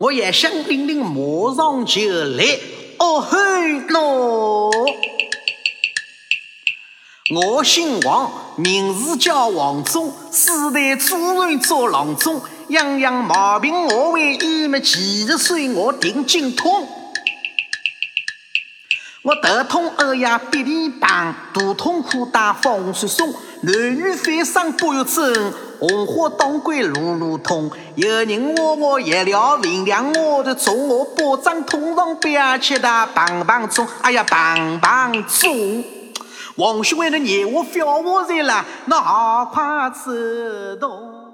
我也响铃铃，马上就来。哦嘿喏，我姓王，名字叫王忠，世代祖传做郎中，样样毛病我会医，么几十岁我定精通。我头痛耳哑鼻涕棒，肚痛苦打风水松，男女翻身不要争，红花当归路路通。有人话我药疗分量我的重，我保证通常不要吃的棒棒重，哎呀棒棒重。王兄为了眼我，笑我在了，那好快走动。